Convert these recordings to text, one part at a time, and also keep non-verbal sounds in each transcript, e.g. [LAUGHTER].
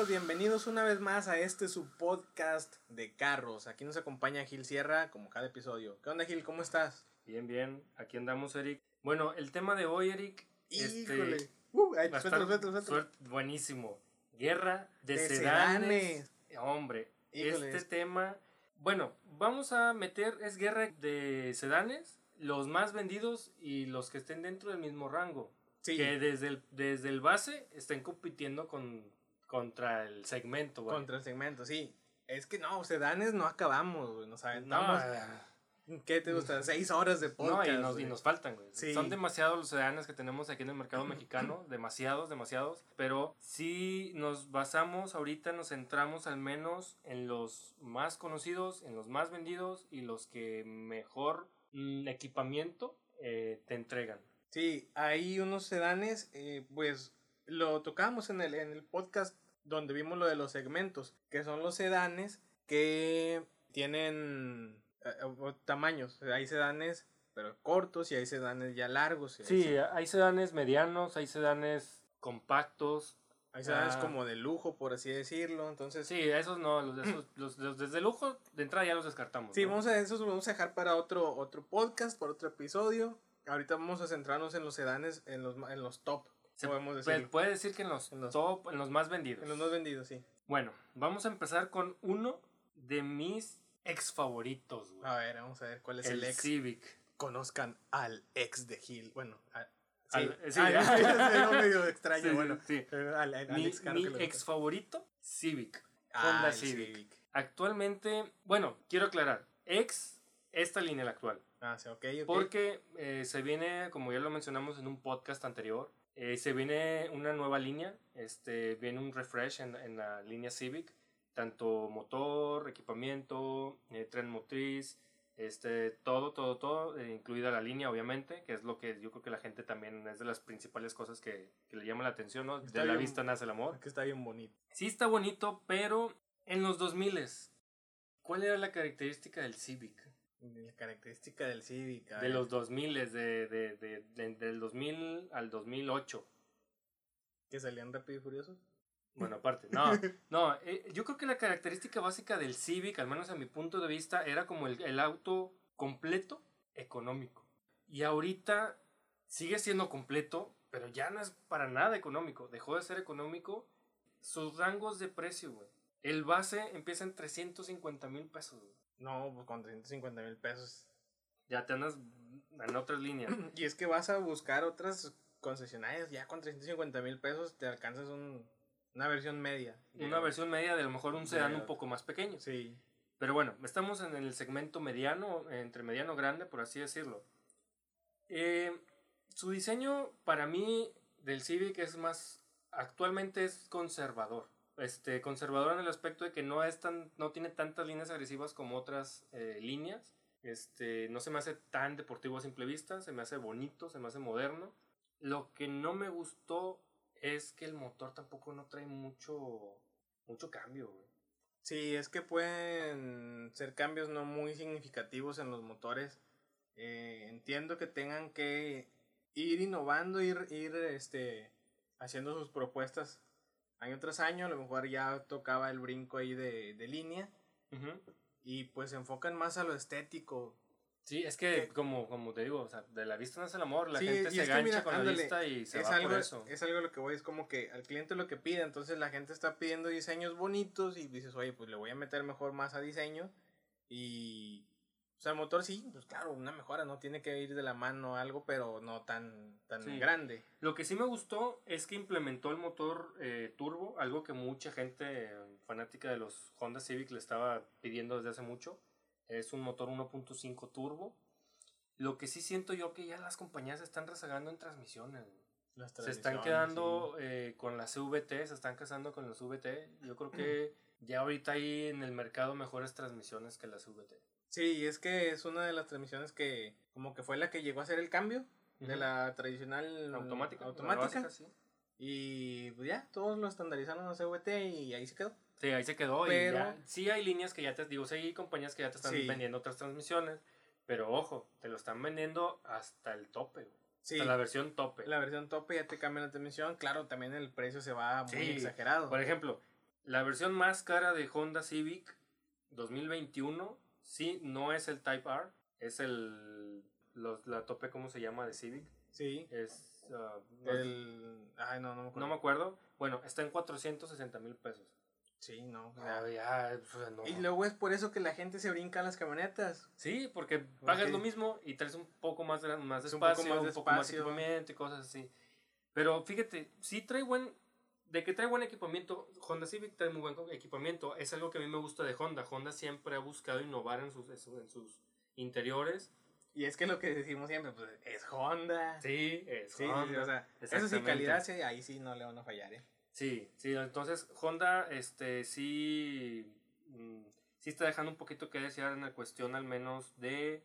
amigos, bienvenidos una vez más a este su podcast de carros. Aquí nos acompaña Gil Sierra como cada episodio. ¿Qué onda Gil? ¿Cómo estás? Bien, bien. Aquí andamos, Eric. Bueno, el tema de hoy, Eric. Híjole. Este, Uh, ay, va a suéltalo, estar suéltalo, suéltalo. suer- buenísimo. Guerra de, De sedanes. Hombre, Híjole, este es- tema. Bueno, vamos a meter. Es guerra de sedanes, los más vendidos y los que estén dentro del mismo rango. Sí, Que desde el, desde el base estén compitiendo con, contra el segmento, güey. contra el segmento, sí. Es que no, sedanes no acabamos, güey. Nos No, aventamos. ¿Qué te gusta? Seis horas de [LAUGHS] No, podcast. y nos, y nos faltan, güey. Sí. Son demasiados los sedanes que tenemos aquí en el mercado mexicano, [CLEARS THROAT] demasiados, demasiados. Pero si nos basamos ahorita, nos centramos al menos en los más conocidos, en los más vendidos y los que mejor mm, equipamiento eh, te entregan. Sí, hay unos sedanes, eh, pues lo tocamos en el, en el podcast donde vimos lo de los segmentos, que son los sedanes que tienen eh, eh, tamaños. Hay sedanes, pero cortos y hay sedanes ya largos. hay Sí, se- hay sedanes medianos, hay sedanes compactos. Hay sedanes ah. como de lujo, por así decirlo. Entonces, sí, Sí, esos no, los, esos, [CLEARS THROAT] los, los desde lujo, de entrada ya los descartamos. ¿no? vamos a esos los vamos a dejar para otro, otro podcast, para otro episodio. Ahorita vamos a centrarnos en los sedanes, en los, en los top, Se podemos puede, decir. puede decir que en los, En los- top, en los más vendidos. En los más vendidos, sí. Bueno, vamos a empezar con uno de mis ex favoritos, güey. A ver, vamos a ver cuál es el el ex. Civic. conozcan al ex de Gil. Bueno, a- sí, Al- [LAUGHS] sí, Ah, ya. sí, sería medio extraño. Sí, bueno, sí. pero al, al- al Mi, ex mi favorito, Civic. Ah, Honda el Civic. Actualmente, bueno, quiero aclarar, ex esta línea la actual. Ah, sí, ok, ok. Porque eh, se viene, como ya lo mencionamos en un podcast anterior, eh, se viene una nueva línea, este, viene un refresh en, en la línea Civic, tanto motor, equipamiento, eh, tren motriz, este, todo, todo, todo, eh, incluida la línea, obviamente, que es lo que yo creo que la gente también es de las principales cosas que, que le llama la atención, ¿no? Está de la bien. vista nace el amor. Que está bien bonito. Sí está bonito, pero en los 2000 ¿cuál era la característica del Civic? La característica del Civic. De los 2000, de, de, de, de- del 2000 al 2008. Que salían rápido y furiosos. Bueno, aparte, no, [LAUGHS] no, eh, yo creo que la característica básica del Civic, al menos a mi punto de vista, era como el, el auto completo económico. Y ahorita sigue siendo completo, pero ya no es para nada económico. Dejó de ser económico. Sus rangos de precio, güey. El base empieza en 350 mil pesos, güey. No, pues con 350 mil pesos. Ya te andas en otras líneas. [CLEARS THROAT] Y es que vas a buscar otras concesionarias. Ya con 350 mil pesos te alcanzas un, una versión media. Una versión media de a lo mejor un sedán un poco más pequeño. Sí. Pero bueno, estamos en el segmento mediano, entre mediano grande, por así decirlo. Eh, su diseño, para mí, del Civic es más, actualmente es conservador. Este, conservador en el aspecto de que no, es tan, no tiene tantas líneas agresivas como otras eh, líneas. Este, no se me hace tan deportivo a simple vista, se me hace bonito, se me hace moderno. Lo que no me gustó es que el motor tampoco no trae mucho, mucho cambio, güey. Sí, es que pueden ser cambios no muy significativos en los motores. Eh, entiendo que tengan que ir innovando, ir, ir este, haciendo sus propuestas año tras año. A lo mejor ya tocaba el brinco ahí de, de línea. Ujú. Y pues se enfocan más a lo estético. Sí, es que Que- como, como te digo, o sea, de la vista nace el amor, la Sí, gente se gancha mira, con ándale, la vista y se es va algo, por eso. es algo lo que voy, es como que al cliente lo que pide, entonces la gente está pidiendo diseños bonitos y dices, oye, pues le voy a meter mejor más a diseño y, o sea, el motor sí, pues claro, una mejora, no tiene que ir de la mano algo, pero no tan, tan Sí. grande. Lo que sí me gustó es que implementó el motor eh, turbo, algo que mucha gente eh, fanática de los Honda Civic le estaba pidiendo desde hace mucho. Es un motor 1.5 turbo. Lo que sí siento yo que ya las compañías se están rezagando en transmisiones. Las Se están transmisiones, quedando eh, con las CVT, se están casando con las CVT. Yo creo [CLEARS THROAT] que ya ahorita hay en el mercado mejores transmisiones que las CVT. Sí, es que es una de las transmisiones que como que fue la que llegó a hacer el cambio de la tradicional automática. la automática básica, sí. y pues ya, todos lo estandarizaron a CVT y ahí se quedó. Sí, ahí se quedó. Pero- Y ya, sí hay líneas que ya te digo, sí hay compañías que ya te están Sí. vendiendo otras transmisiones, pero ojo, te lo están vendiendo hasta el tope. Sí. hasta la versión tope. La versión tope ya te cambia la transmisión. Claro, también el precio se va muy Sí. exagerado. Por ejemplo, La versión más cara de Honda Civic 2021, sí, no es el Type R, es el. Los, la tope, ¿cómo se llama? De Civic. Sí. Es. ah, no, El... Ay, no, no me acuerdo. no me acuerdo. Bueno, está en 460 mil pesos. Sí, no. Ah, ya, sea, no. Y luego es por eso que la gente se brinca en las camionetas. Sí, porque pagas lo mismo y traes un poco más de, más de Es un poco espacio, más un poco más de espacio. equipamiento y cosas así. Pero fíjate, sí trae buen... De que trae buen equipamiento, Honda Civic trae muy buen equipamiento. Es algo que a mí me gusta de Honda. Honda siempre ha buscado innovar en sus, en sus- interiores. Y es que lo que decimos siempre, pues, es Honda. Sí, es Sí, sí, Honda. o sea, eso sí, calidad, sí, ahí sí no le van a fallar, ¿eh? Sí, sí, entonces Honda este sí mm, sí está dejando un poquito que desear en la cuestión al menos de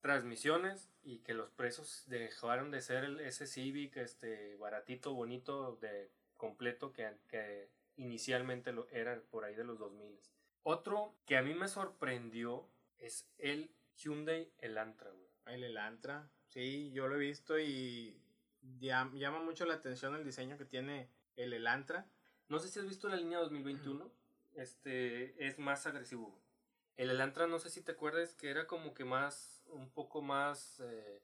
transmisiones y que los precios dejaron de ser el, ese Civic este baratito, bonito de completo que, que inicialmente lo era por ahí de los 2000. Otro que a mí me sorprendió es el Hyundai Elantra, güey. El Elantra, sí, yo lo he visto y llam- llama mucho la atención el diseño que tiene el Elantra. No sé si has visto la línea 2021. Este es más agresivo. El Elantra, no sé si te acuerdas que era como que más, un poco más, eh,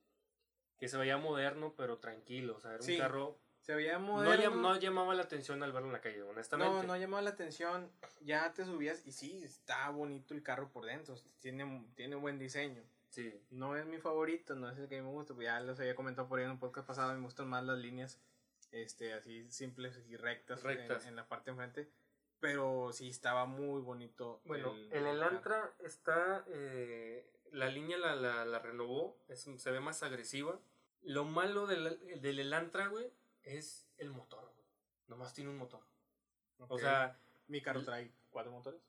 que se veía moderno, pero tranquilo. O sea, era Sí, un carro. Se veía No, moderno. no llamaba la atención al verlo en la calle, honestamente. No, no llamaba la atención. Ya te subías y sí, está bonito el carro por dentro. Tiene, tiene buen diseño. Sí, No es mi favorito, no es el que a mí me gusta. Pues ya los había comentado por ahí en un podcast pasado. Me gustan más las líneas este, así simples y rectas, en- Rectas. En, la parte de enfrente. Pero sí estaba muy bonito. Bueno, el, el. Elantra está. eh, la línea la, la, la renovó, es- se ve más agresiva. Lo malo del, del Elantra, güey, es el motor, güey. Nomás tiene un motor. O sea, mi carro trae cuatro motores.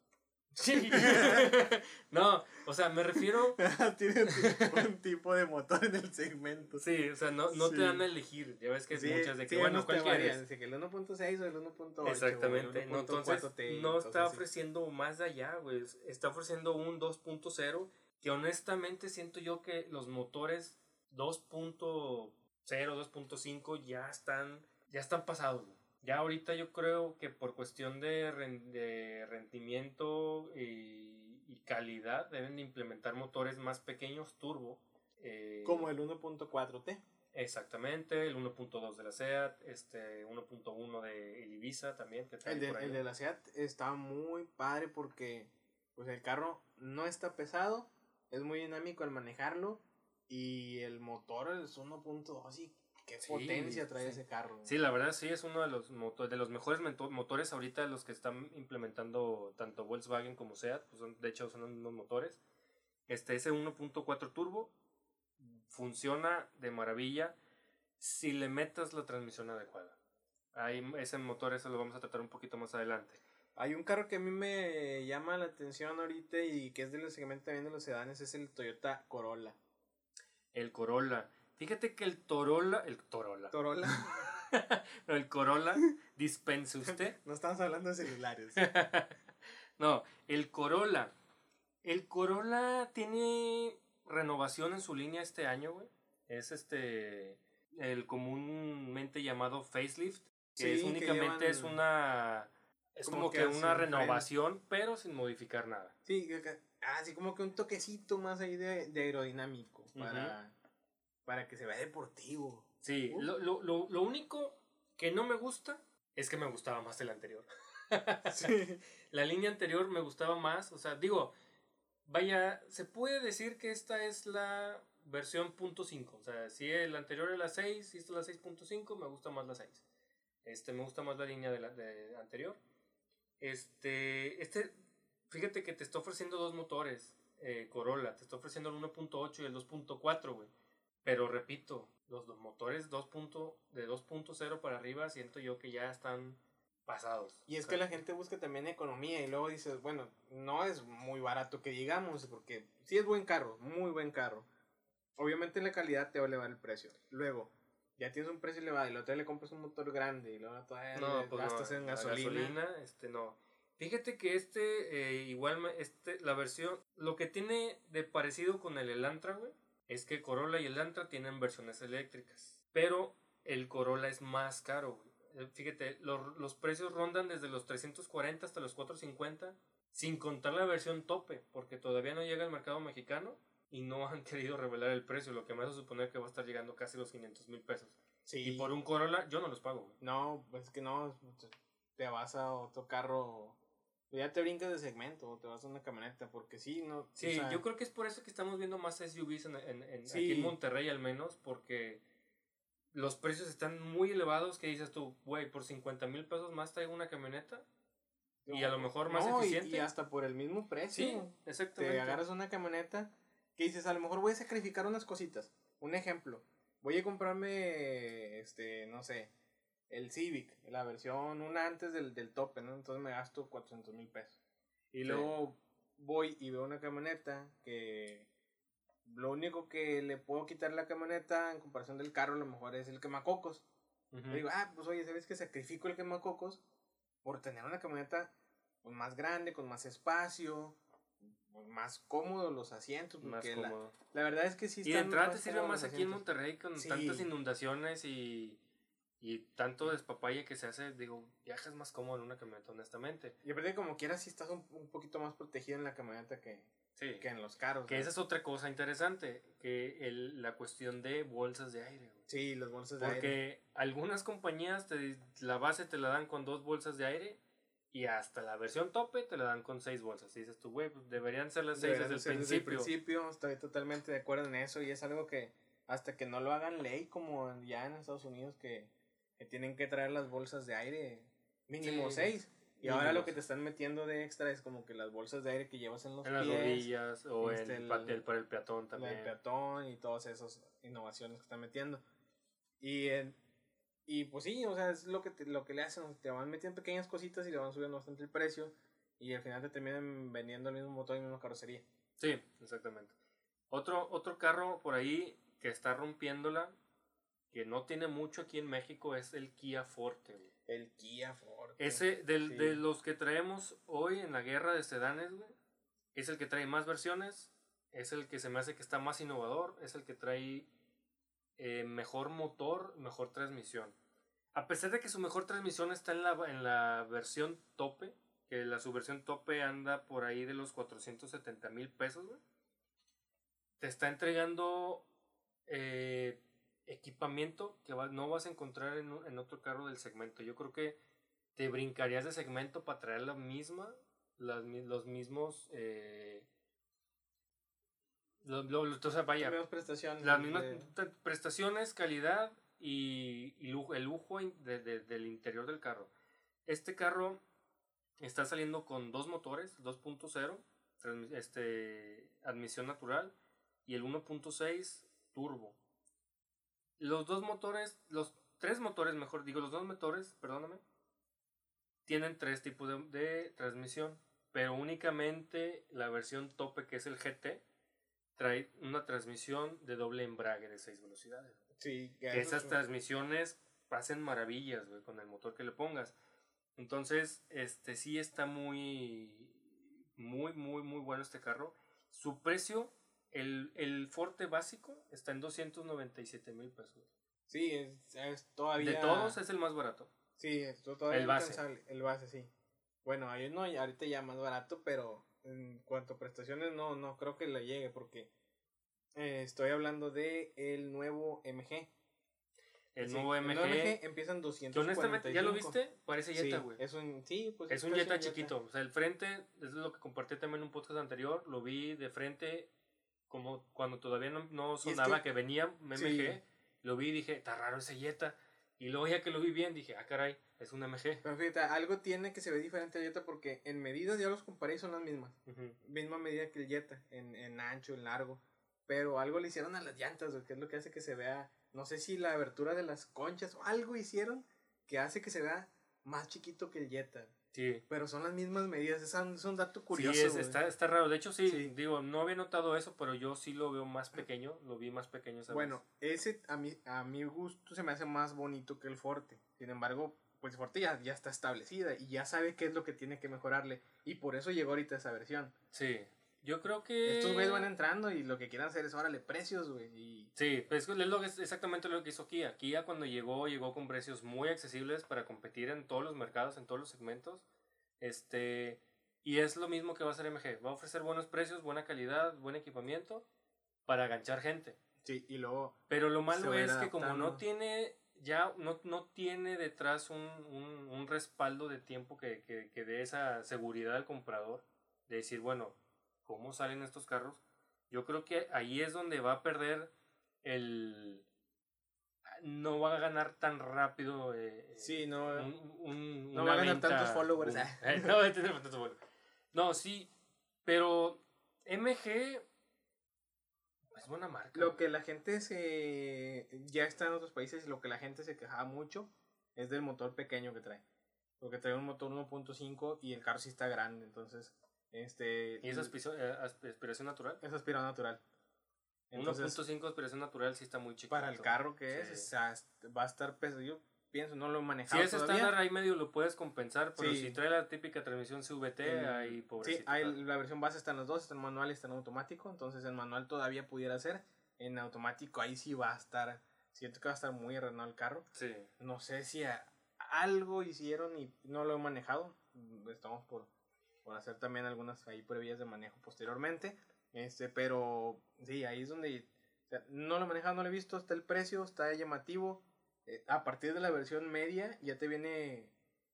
Sí. [LAUGHS] no, o sea, me refiero. [LAUGHS] Tiene un, tipo de motor en el segmento. Sí, o sea, no, no Sí. te dan a elegir. Ya ves que Sí, muchas de que, sí, bueno, ¿cuál quieres? que el 1.6 o el 1.8. Exactamente. el No, entonces, 1.4T y no está así. ofreciendo más de allá, güey. Está ofreciendo un 2.0 que honestamente siento yo que los motores 2.0, 2.5 ya están, ya están pasados, güey. Ya ahorita yo creo que por cuestión de, ren- de rendimiento y, y calidad deben de implementar motores más pequeños, turbo. eh, Como el 1.4T. Exactamente, el 1.2 de la SEAT, este 1.1 de el Ibiza también. Que El de, el de la SEAT está muy padre porque pues el carro no está pesado, es muy dinámico al manejarlo y el motor es 1.2 y qué Sí, potencia trae sí. ese carro. Sí, la verdad sí es uno de los, moto- de los mejores motores ahorita los que están implementando tanto Volkswagen como SEAT, pues son, de hecho son los mismos motores. Este ese 1.4 turbo funciona de maravilla si le metas la transmisión adecuada. Ahí ese motor eso lo vamos a tratar un poquito más adelante. Hay un carro que a mí me llama la atención ahorita y que es del segmento también de los sedanes, es el Toyota Corolla. El Corolla. Fíjate que el Torolla, el Torolla, Corolla, [LAUGHS] no, el Corolla, dispense usted. [LAUGHS] no estamos hablando de celulares. [LAUGHS] no, el Corolla. El Corolla tiene renovación en su línea este año, güey. Es este el comúnmente llamado facelift, que Sí, es que únicamente llevan- es una es como como, que una frente. renovación, pero sin modificar nada. Sí, así como que un toquecito más ahí de, de aerodinámico para, para que se vea deportivo. Sí, Uh. lo, lo, lo, lo único que no me gusta es que me gustaba más el anterior. [LAUGHS] Sí. La línea anterior me gustaba más, o sea, digo, vaya, se puede decir que esta es la versión .5, o sea, si el anterior era la 6, si esta es la 6.5, me gusta más la 6. Este, me gusta más la línea de la de anterior. Este, este, fíjate que te está ofreciendo dos motores, eh, Corolla, te está ofreciendo el 1.8 y el 2.4, güey. Pero repito, los dos motores 2. punto- de 2.0 para arriba siento yo que ya están pasados. Y es O que la gente busca también economía y luego dices, bueno, no es muy barato que digamos, porque sí es buen carro, muy buen carro. Obviamente la calidad te va a elevar el precio. Luego, ya tienes un precio elevado y luego te le compras un motor grande y luego todavía No, pues gastas no, en gasolina. este no. Fíjate que este, eh, igual, este, la versión, lo que tiene de parecido con el Elantra, güey, es que Corolla y el Elantra tienen versiones eléctricas. Pero el Corolla es más caro, güey. eh, fíjate, los, los precios rondan desde los 340 hasta los 450, sin contar la versión tope, porque todavía no llega al mercado mexicano y no [LAUGHS] han querido revelar el precio, lo que me hace suponer que va a estar llegando casi los 500 mil pesos. Sí. Y por un Corolla yo no los pago, güey. No, pues es que no, te vas a otro carro, ya te brincas de segmento, o te vas a una camioneta, porque sí, no. o Sí, sea, yo creo que es por eso que estamos viendo más SUVs en, en, en- Sí. aquí en Monterrey al menos, porque los precios están muy elevados que dices tú, güey, por 50 mil pesos más traigo una camioneta. y a lo mejor más no, y- eficiente. Y, hasta por el mismo precio. Sí, exactamente. te agarras una camioneta que dices, a lo mejor voy a sacrificar unas cositas. Un ejemplo, voy a comprarme, este, no sé, el Civic, la versión una antes del, del tope, ¿no? Entonces me gasto 400 mil pesos. Y Sí. luego voy y veo una camioneta que lo único que le puedo quitar la camioneta en comparación del carro a lo mejor es el quemacocos. Ujú. Yo digo, ah, pues oye, ¿sabes que sacrifico el quemacocos por tener una camioneta pues, más grande, con más espacio, pues, más cómodo los asientos? más Porque la, la verdad es que sí Y de están entrada te sirve cómodos más aquí en. Monterrey con Sí. tantas inundaciones y, y tanto despapalle que se hace. Digo, viajas más cómodo en una camioneta, honestamente. Y aparte, como quieras, sí estás un, un poquito más protegido en la camioneta que, Sí. que en los carros. Que ¿no? esa es otra cosa interesante, que el, la cuestión de bolsas de aire. güey. Sí, los bolsas de aire. Porque algunas compañías te, la base te la dan con dos bolsas de aire y hasta la versión tope te la dan con seis bolsas. Y dices tú, güey, pues deberían ser las seis Deberían desde ser el desde el principio. principio, estoy totalmente de acuerdo en eso y es algo que hasta que no lo hagan ley como ya en Estados Unidos que, que tienen que traer las bolsas de aire mínimo Sí, seis y ahora lo que te están metiendo de extra es como que las bolsas de aire que llevas en los En las pies, rodillas o este, el, el- el- para el peatón también. del peatón y todas esas innovaciones que están metiendo y en- y pues sí, o sea, es lo que te- lo que le hacen, te van metiendo pequeñas cositas y le van subiendo bastante el precio y al final te terminan vendiendo el mismo motor y la misma carrocería. Sí, exactamente. Otro, otro carro por ahí que está rompiéndola, que no tiene mucho aquí en México, es el Kia Forte. güey. El Kia Forte. Ese, del- Sí. de los que traemos hoy en la guerra de sedanes, güey, es el que trae más versiones, es el que se me hace que está más innovador, es el que trae eh, mejor motor, mejor transmisión. A pesar de que su mejor transmisión está en la, en la versión tope, que la su versión tope anda por ahí de los 470 mil pesos, güey, te está entregando eh, equipamiento que va- no vas a encontrar en, un- en otro carro del segmento. Yo creo que te brincarías de segmento para traer la misma, las, los mismos, eh, lo- lo- lo- o sea, vaya, Las mismas prestaciones. las mismas de- prestaciones, calidad y, y lujo- el lujo in- de- de- del interior del carro. Este carro está saliendo con dos motores, 2.0, transmi- este, admisión natural, y el 1.6 turbo. Los dos motores, los tres motores, mejor digo, los dos motores, perdóname, tienen tres tipos de, de transmisión, pero únicamente la versión tope, que es el GT, trae una transmisión de doble embrague de 6 velocidades. Sí, Que esas es- transmisiones hacen maravillas, güey, con el motor que le pongas. Entonces, este sí está muy, muy, muy, muy bueno este carro. Su precio, el, el Forte básico, está en 297 mil pesos. Sí, es, es todavía. De todos es el más barato. Sí, esto todavía El base. alcanzable, El base, sí. Bueno, ahí no, ahorita ya más barato, pero en cuanto a prestaciones, no, no creo que le llegue porque eh, estoy hablando de el nuevo MG. El Sí, nuevo El MG. nuevo MG empieza en 245. que honestamente, ¿ya lo viste? Parece Sí, Jetta, güey. es un, sí, pues Es un Jetta chiquito. O sea, el frente, es lo que compartí también en un podcast anterior. Lo vi de frente como cuando todavía no, no es que- sonaba que, venía MG. Sí. Lo vi y dije, está raro ese Jetta. Y luego ya que lo vi bien, dije, ah, caray, es un MG. Pero fíjate, algo tiene que se ve diferente al Jetta porque en medidas ya los comparé y son las mismas. Ujú. misma medida que el Jetta, en, en ancho, en largo. Pero algo le hicieron a las llantas, que es lo que hace que se vea, no sé si la abertura de las conchas o algo hicieron que hace que se vea más chiquito que el Jetta. Sí. Pero son las mismas medidas, es un, es un dato curioso. sí, es- está, está raro. De hecho, sí, Sí. digo, no había notado eso, pero yo sí lo veo más pequeño. Lo vi más pequeño, ¿sabes? Bueno, ese a mi, a mi gusto se me hace más bonito que el Forte. Sin embargo, pues Forte ya, ya está establecida y ya sabe qué es lo que tiene que mejorarle. Y por eso llegó ahorita esa versión. Sí. Yo creo que. Estos güeyes van entrando y lo que quieren hacer es, órale, precios, güey. Y... Sí, pues es, lo que, es exactamente lo que hizo Kia. Kia cuando llegó, llegó con precios muy accesibles para competir en todos los mercados, en todos los segmentos. Este. Y es lo mismo que va a hacer MG. Va a ofrecer buenos precios, buena calidad, buen equipamiento para aganchar gente. Sí, y luego. Pero lo malo es que como no tiene. Ya no, no tiene detrás un, un, un respaldo de tiempo que, que, que dé esa seguridad al comprador. De decir, bueno, cómo salen estos carros, yo creo que ahí es donde va a perder el... No va a ganar tan rápido. Eh, sí, no. Un, no va a ganar tantos followers. [LAUGHS] Eh, no va a tener tantos followers. No, sí, pero MG es buena marca. Lo que la gente se. Ya está en otros países, lo que la gente se quejaba mucho es del motor pequeño que trae. Porque trae un motor 1.5 y el carro sí está grande, entonces este, ¿Y es eh, aspiración natural? Es aspiración natural. 1.5 aspiración natural sí está muy chiquito. Para el carro que es, va a estar pesado. Yo pienso, no lo he manejado. Si es estándar, ahí medio lo puedes compensar, pero si trae la típica transmisión CVT, ahí pobrecito. Sí, la versión base está en los dos, está en manual y está en automático. Entonces en manual todavía pudiera ser. En automático ahí sí va a estar. Siento que va a estar muy arreglado el carro. Sí. No sé si algo hicieron y no lo he manejado. Estamos por por hacer también algunas ahí previas de manejo posteriormente. Este, pero sí, ahí es donde no lo he manejado, no lo he visto, está el precio, está llamativo. Eh, a partir de la versión media ya te viene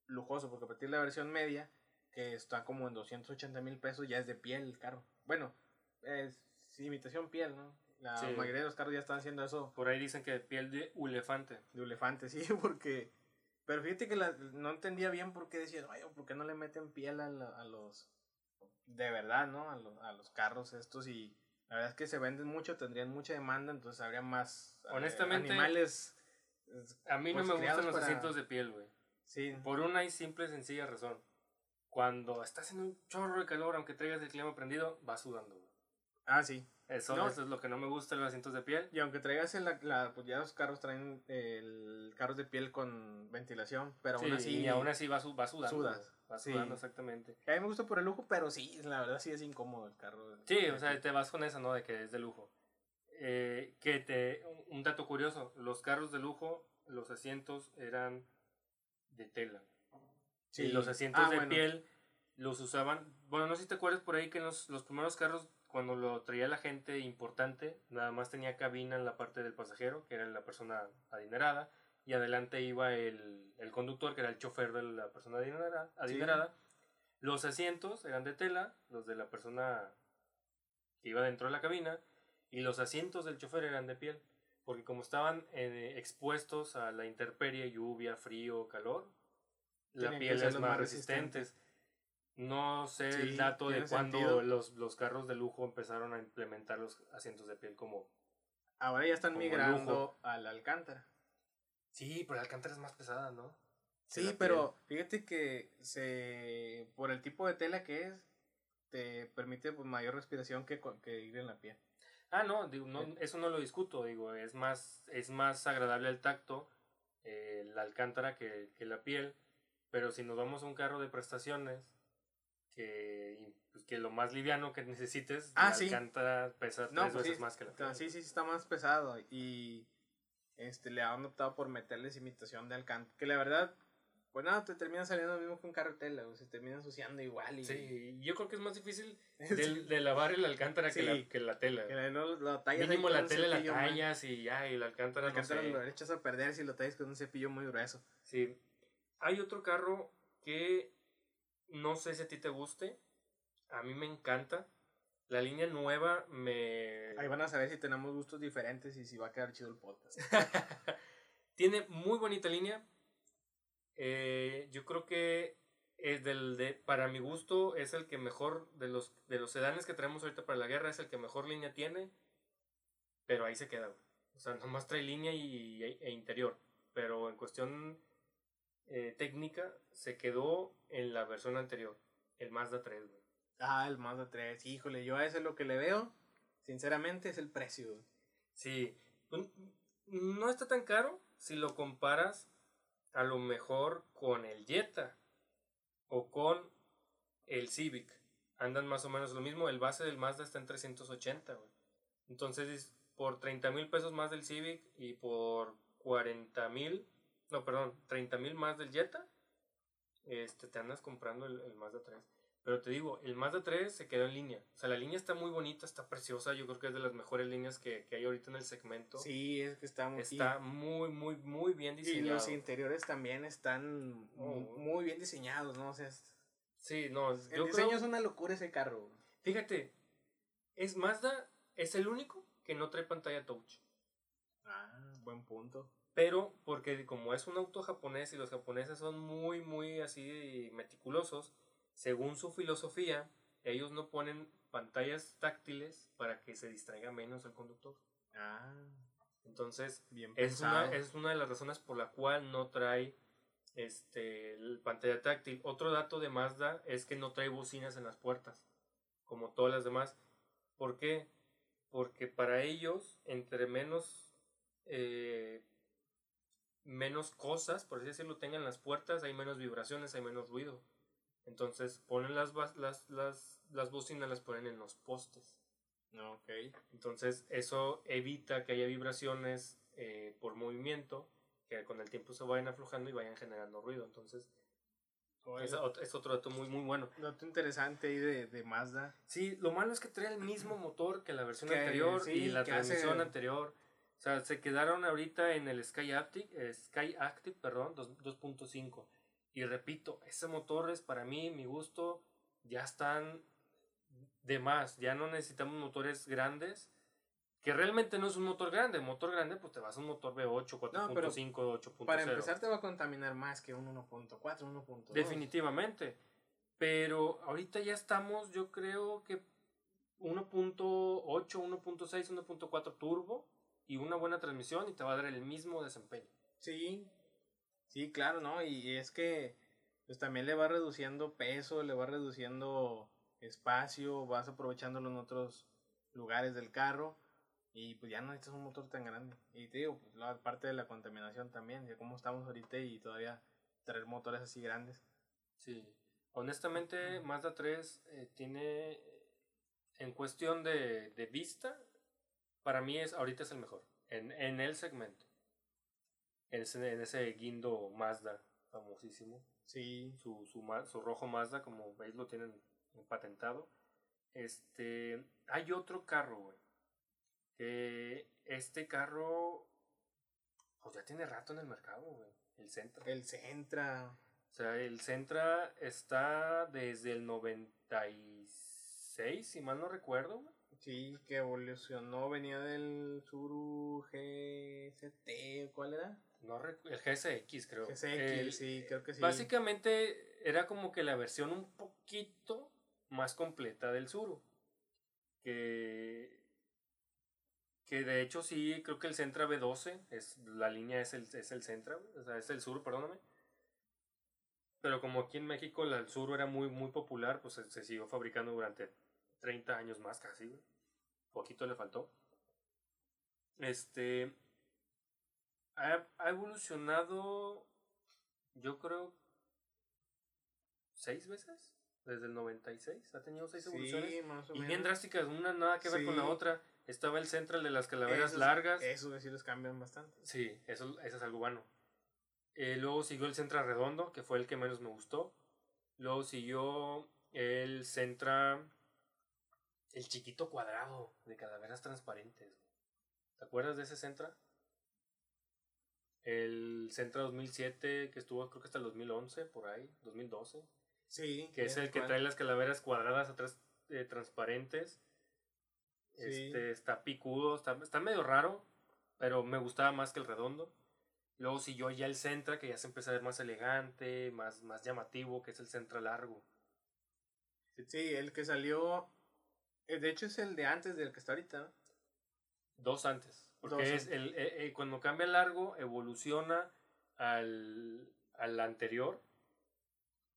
lujoso, porque a partir de la versión media, que está como en 280 mil pesos, ya es de piel el carro. Bueno, es imitación piel, ¿no? La mayoría de los carros ya están haciendo eso. Por ahí dicen que piel de elefante. De elefante, [LAUGHS] sí, porque pero fíjate que no entendía bien por qué decías, oye, ¿por qué no le meten piel a, los. de verdad, ¿no? A, los, a los carros estos y. La verdad es que se venden mucho, tendrían mucha demanda, entonces habría más eh, Honestamente, animales. A mí no pues, me gustan los asientos de piel, güey. Sí. Por una y simple y sencilla razón. Cuando estás en un chorro de calor, aunque traigas el clima prendido, vas sudando, güey. Ah, sí. Eso, es lo que no me gusta, los asientos de piel. Y aunque traigas el, la, pues ya los carros traen el carros de piel con ventilación, pero aún así... Y aún así va, va sudando. Sudas. Va sudando, exactamente. A mí me gusta por el lujo, pero sí, la verdad sí es incómodo el carro. Sí, o sea, te vas con esa, ¿no? De que es de lujo. Eh, que te... Un dato curioso, los carros de lujo, los asientos eran de tela. Sí. Y los asientos ah, de piel los usaban... Bueno, no sé si te acuerdas por ahí que los, los primeros carros cuando lo traía la gente importante, nada más tenía cabina en la parte del pasajero, que era la persona adinerada, y adelante iba el, el conductor, que era el chofer de la persona adinerada. adinerada. Los asientos eran de tela, los de la persona que iba dentro de la cabina, y los asientos del chofer eran de piel, porque como estaban eh, expuestos a la intemperie, lluvia, frío, calor, la piel es más resistente. No sé el dato de cuándo los, los, carros de lujo empezaron a implementar los asientos de piel como. Ahora ya están migrando al Alcántara. Sí, pero la Alcántara es más pesada, ¿no? Sí, pero fíjate que se por el tipo de tela que es, te permite pues, mayor respiración que, que ir en la piel. Ah, no, digo, no, eh. eso no lo discuto, digo, es más, es más agradable al tacto eh, la alcántara que, que la piel, pero si nos vamos a un carro de prestaciones, que, pues, que lo más liviano que necesites, ah, la alcántara pesa tres pues veces más que la piel. Sí, sí, está más pesado y este le han optado por meterles imitación de alcántara, que la verdad, pues nada, te termina saliendo lo mismo que un carretela, o se termina ensuciando igual. Y... Sí, yo creo que es más difícil [LAUGHS] de, de lavar el alcántara que, la, que la tela. Que no, la Mínimo la tela la tallas y ya, y la alcántara, la alcántara lo echas a perder si lo tallas con un cepillo muy grueso. Sí. Hay otro carro que no sé si a ti te guste. A mí me encanta. La línea nueva me... Ahí van a saber si tenemos gustos diferentes y si va a quedar chido el podcast. [LAUGHS] Tiene muy bonita línea. Eh, yo creo que es del de, para mi gusto es el que mejor de los de los sedanes que tenemos ahorita para la guerra es el que mejor línea tiene. Pero ahí se queda. O sea, nomás trae línea y, e interior. Pero en cuestión eh, técnica se quedó en la versión anterior, el Mazda 3, Ah, el Mazda 3, híjole, yo a ese lo que le veo, sinceramente, es el precio. Sí, no está tan caro si lo comparas a lo mejor con el Jetta o con el Civic. andan más o menos lo mismo. El base del Mazda está en 380, güey. Entonces, por 30 mil pesos más del Civic y por 40 mil, no, perdón, 30 mil más del Jetta, este, te andas comprando el, el Mazda 3. Pero te digo, el Mazda 3 se quedó en línea. O sea, la línea está muy bonita, está preciosa. Yo creo que es de las mejores líneas que, que hay ahorita en el segmento. Sí, es que está muy, Está muy, muy, muy bien y diseñado. los interiores también están Oh. mu- muy bien diseñados, ¿no? O sea, es- Sí, no, el yo diseño creo- es una locura ese carro. Fíjate, es Mazda, es el único que no trae pantalla touch. Ah, buen punto. Pero porque como es un auto japonés y los japoneses son muy, muy así meticulosos, según su filosofía, ellos no ponen pantallas táctiles para que se distraiga menos el conductor. Ah, Entonces, bien es una, es una de las razones por la cual no trae este, el pantalla táctil. Otro dato de Mazda es que no trae bocinas en las puertas, como todas las demás. ¿Por qué? Porque para ellos, entre menos, eh, menos cosas, por así decirlo, tengan las puertas, hay menos vibraciones, hay menos ruido. Entonces ponen las, las, las, las bocinas, las ponen en los postes. No, ok. Entonces eso evita que haya vibraciones eh, por movimiento que con el tiempo se vayan aflojando y vayan generando ruido. Entonces es, es otro dato muy muy bueno. Dato interesante ahí de, de Mazda. Sí, lo malo es que trae el mismo motor que la versión Que, anterior sí, y la que hace- transmisión anterior. O sea, se quedaron ahorita en el Sky Active, eh, Sky Active perdón, dos- 2.5. Y repito, ese motor es para mí, mi gusto, ya están de más. Ya no necesitamos motores grandes. Que realmente no es un motor grande. Motor grande, pues te vas a un motor V8, 4.5, 8.0. Para empezar te va a contaminar más que un 1.4, 1.2. Definitivamente. Pero ahorita ya estamos, yo creo que 1.8, 1.6, 1.4 turbo y una buena transmisión y te va a dar el mismo desempeño. Sí, sí, claro, ¿no? Y es que pues también le va reduciendo peso, le va reduciendo espacio, vas aprovechándolo en otros lugares del carro y pues ya no necesitas un motor tan grande. Y te digo, pues la parte de la contaminación también, de cómo estamos ahorita y todavía traer motores así grandes. Sí. Honestamente, Mazda 3 eh, tiene, en cuestión de, de vista, para mí es ahorita es el mejor, en, en el segmento. En ese, en ese guindo Mazda famosísimo. Sí, su, su, su rojo Mazda, como veis lo tienen patentado. Este, hay otro carro, güey. Que este carro, pues ya tiene rato en el mercado, güey. El Sentra. el Centra. O sea, el Sentra está desde el 96, si mal no recuerdo, güey. Sí, que evolucionó, venía del Suru GCT, ¿cuál era? No el GSX, creo. GSX, El- sí, creo que sí. Básicamente era como que la versión un poquito más completa del Suru. Que, que de hecho sí, creo que el Sentra B12, es, la línea es el, es el Sentra, güey, o sea, es el Suru, perdóname. Pero como aquí en México el Suru era muy, muy popular, pues se, se siguió fabricando durante 30 años más casi, güey. Poquito le faltó. Este, ha, ha evolucionado, yo creo, seis veces. Desde el 96 ha tenido seis evoluciones. Sí, más o Y menos. bien drásticas, una nada que ver con la otra. Estaba el Central de las calaveras Esos- largas. Esos sí los cambian bastante. Sí, eso, eso es algo bueno. Eh, luego siguió el Centra Redondo, que fue el que menos me gustó. Luego siguió el Centra. El chiquito cuadrado de calaveras transparentes. ¿Te acuerdas de ese Centra? El Centra 2007, que estuvo creo que hasta el 2011, por ahí, 2012. Sí. Que es el que trae las calaveras cuadradas atrás eh, transparentes. Sí. Este, está picudo, está, está medio raro, pero me gustaba más que el redondo. Luego siguió ya el Centra, que ya se empieza a ver más elegante, más, más llamativo, que es el Centra largo. Sí, el que salió. Eh, De hecho, es el de antes del que está ahorita. Dos antes. Porque Dos es el, eh, eh, cuando cambia el largo, evoluciona al, al anterior.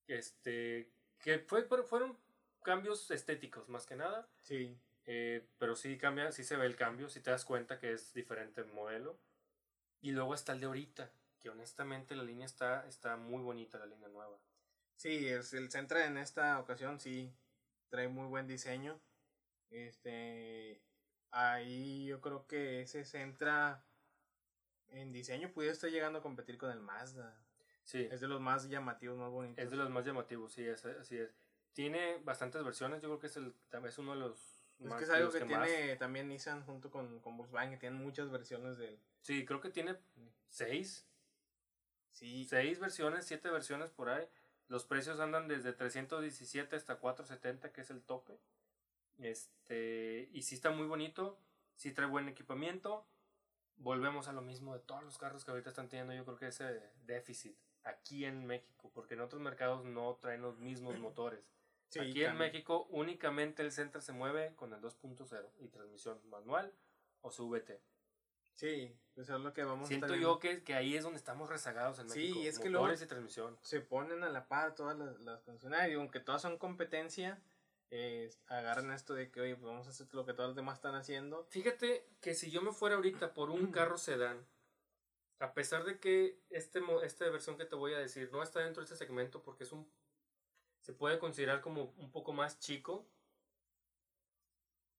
Este, que fue, fueron cambios estéticos más que nada. Sí. Eh, pero sí cambia, sí se ve el cambio, si te das cuenta que es diferente el modelo. Y luego está el de ahorita, que honestamente la línea está, está muy bonita, la línea nueva. Sí, es el Centra en esta ocasión, sí. trae muy buen diseño. Este, ahí yo creo que ese centra en diseño, pudiera estar llegando a competir con el Mazda. Sí. Es de los más llamativos, más bonitos. Es de los más llamativos, sí, es, así es. Tiene bastantes versiones, yo creo que es, el, es uno de los es que es algo que, tiene también Nissan junto con, con Volkswagen, que tienen muchas versiones de él. Sí, creo que tiene seis. Sí. Seis versiones, siete versiones por ahí. Los precios andan desde 317 hasta 470, que es el tope. Este, y sí está muy bonito, sí trae buen equipamiento. Volvemos a lo mismo de todos los carros que ahorita están teniendo, yo creo que ese déficit aquí en México, porque en otros mercados no traen los mismos [CLEARS THROAT] motores. aquí en México únicamente el Centra se mueve con el 2.0 y transmisión manual o CVT. Sí, eso es lo que vamos Siento yo que, que, ahí es donde estamos rezagados en México. Sí, es que luego y transmisión. se ponen a la par todas las, las concesionarias, aunque todas son competencia, eh, agarran esto de que, oye, pues vamos a hacer lo que todos los demás están haciendo. Fíjate que si yo me fuera ahorita por un carro sedán, a pesar de que este, esta versión que te voy a decir no está dentro de este segmento porque es un, se puede considerar como un poco más chico,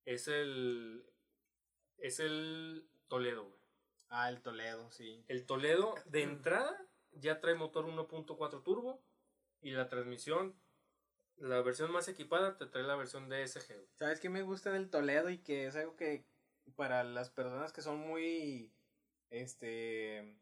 es el, es el Toledo, Ah, el Toledo, sí. El Toledo de entrada ya trae motor 1.4 turbo y la transmisión la versión más equipada te trae la versión DSG. ¿Sabes qué me gusta del Toledo y que es algo que para las personas que son muy este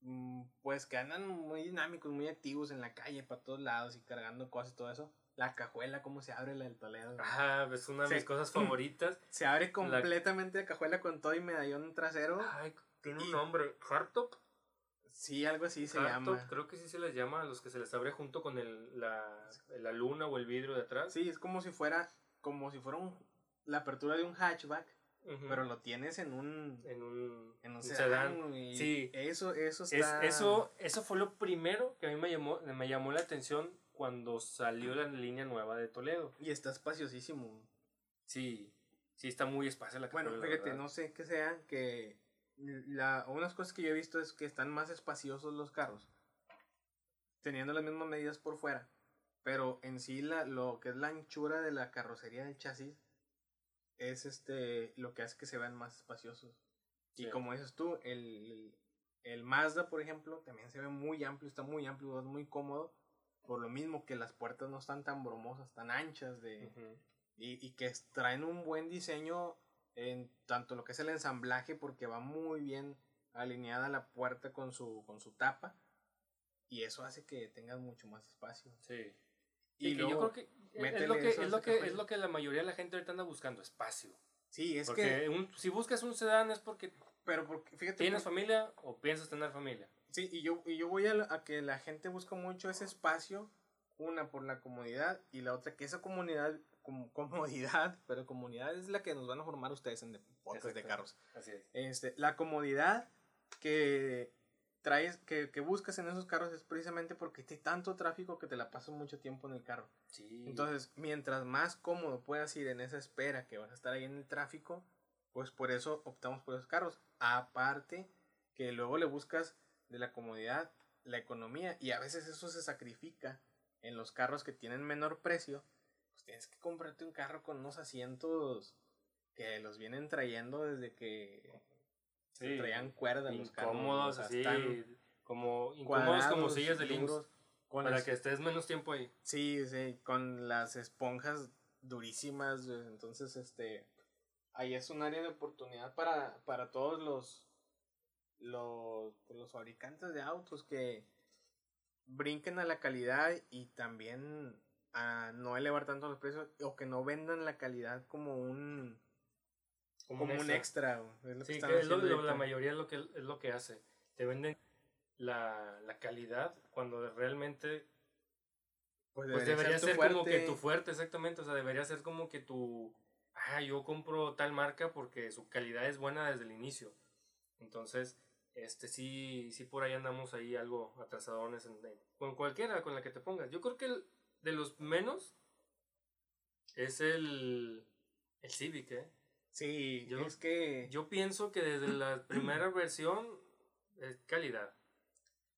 mm, pues que andan muy dinámicos, muy activos en la calle para todos lados y cargando cosas y todo eso. La cajuela, cómo se abre la del Toledo. Ah, es una de mis cosas [CLEARS THROAT] favoritas. Se abre completamente la... cajuela con todo y medallón trasero. Ay, tiene un nombre, Hardtop. Sí, algo así se llama. Creo que sí se les llama a los que se les abre junto con el, la, la luna o el vidrio de atrás. Sí, es como si fuera, como si fuera un, la apertura de un hatchback, pero lo tienes en un, en un, en un sedán. sí. Eso, eso está... eso, eso fue lo primero que a mí me llamó, me llamó la atención cuando salió la línea nueva de Toledo. Y está espaciosísimo. Sí, sí está muy espacio la Bueno, fíjate, no sé qué sea que la, unas cosas que yo he visto es que están más espaciosos los carros, teniendo las mismas medidas por fuera, pero en sí la, lo que es la anchura de la carrocería del chasis es este lo que hace que se vean más espaciosos. Y como dices tú, el, el Mazda, por ejemplo, también se ve muy amplio, está muy amplio, es muy cómodo, por lo mismo que las puertas no están tan bromosas, tan anchas de, y, y que traen un buen diseño en tanto lo que es el ensamblaje porque va muy bien alineada la puerta con su, con su tapa y eso hace que tengas mucho más espacio. Sí. Y, yo creo que es lo que, es lo que, es lo que la mayoría de la gente ahorita anda buscando, espacio. Sí, es porque que... si buscas un sedán es porque, pero porque fíjate, tienes familia o piensas tener familia. Sí, y yo, y yo voy a, a, que la gente busca mucho ese espacio, una por la comodidad y la otra que esa comunidad [LAUGHS] comodidad, pero comunidad es la que nos van a formar ustedes en podcast de carros. Así es. Este, la comodidad que traes, que, que, buscas en esos carros es precisamente porque hay tanto tráfico que te la pasas mucho tiempo en el carro. Sí. Entonces, mientras más cómodo puedas ir en esa espera que vas a estar ahí en el tráfico, pues por eso optamos por esos carros. Aparte que luego le buscas de la comodidad, la economía, y a veces eso se sacrifica en los carros que tienen menor precio tienes que comprarte un carro con unos asientos que los vienen trayendo desde que se traían cuerda los carros. Incómodos, así, como incómodos como sillas de libros para que estés menos tiempo ahí. Sí, sí, con las esponjas durísimas, entonces este ahí es un área de oportunidad para, para todos los los, los fabricantes de autos que brinquen a la calidad y también a no elevar tanto los precios o que no vendan la calidad como un como, un extra. es lo sí, que, es lo, la mayoría es lo que es lo que hace. Te venden la, la calidad cuando realmente pues, pues debería, ser, como que tu fuerte, exactamente, o sea, debería ser como que tu ah, yo compro tal marca porque su calidad es buena desde el inicio. Entonces, este sí sí por ahí andamos ahí algo atrasadones en, con cualquiera con la que te pongas. Yo creo que el, de los menos es el, el Civic, ¿eh? Sí, yo, es que... Yo pienso que desde la [CLEARS THROAT] primera versión es calidad.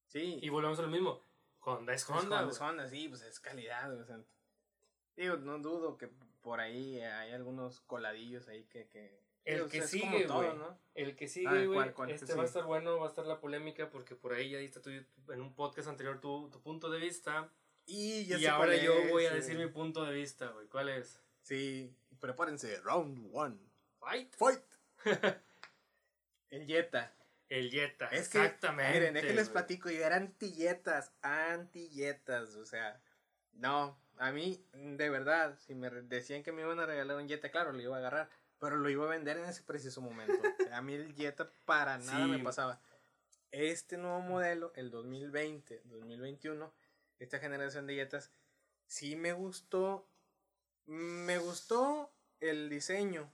Sí. Y volvemos a lo mismo. Honda es Honda. Honda es Honda, sí, pues es calidad. Digo, no dudo que por ahí hay algunos coladillos ahí que... que el que es sigue, güey. todo, ¿no? El que Ah, sigue, güey. ¿cuál- cuál que este va a sigue? estar bueno, va a estar la polémica, porque por ahí ya diste tu, en un podcast anterior tu, tu punto de vista. Y, ya y ahora yo es, voy a sí. decir mi punto de vista, güey. ¿Cuál es? Sí, prepárense, round one. Fight. Fight. [LAUGHS] el Jetta. El Jetta. Es que, Exactamente. miren, déjenles güey. platico, yo era anti-Jetas, anti-Jetas, o sea, no, a mí, de verdad, si me decían que me iban a regalar un Jetta, claro, lo iba a agarrar, pero lo iba a vender en ese preciso momento. O sea, a mí el Jetta para nada Sí. me pasaba. Este nuevo modelo, el 2020, 2021, esta generación de Jettas, sí me gustó, me gustó el diseño,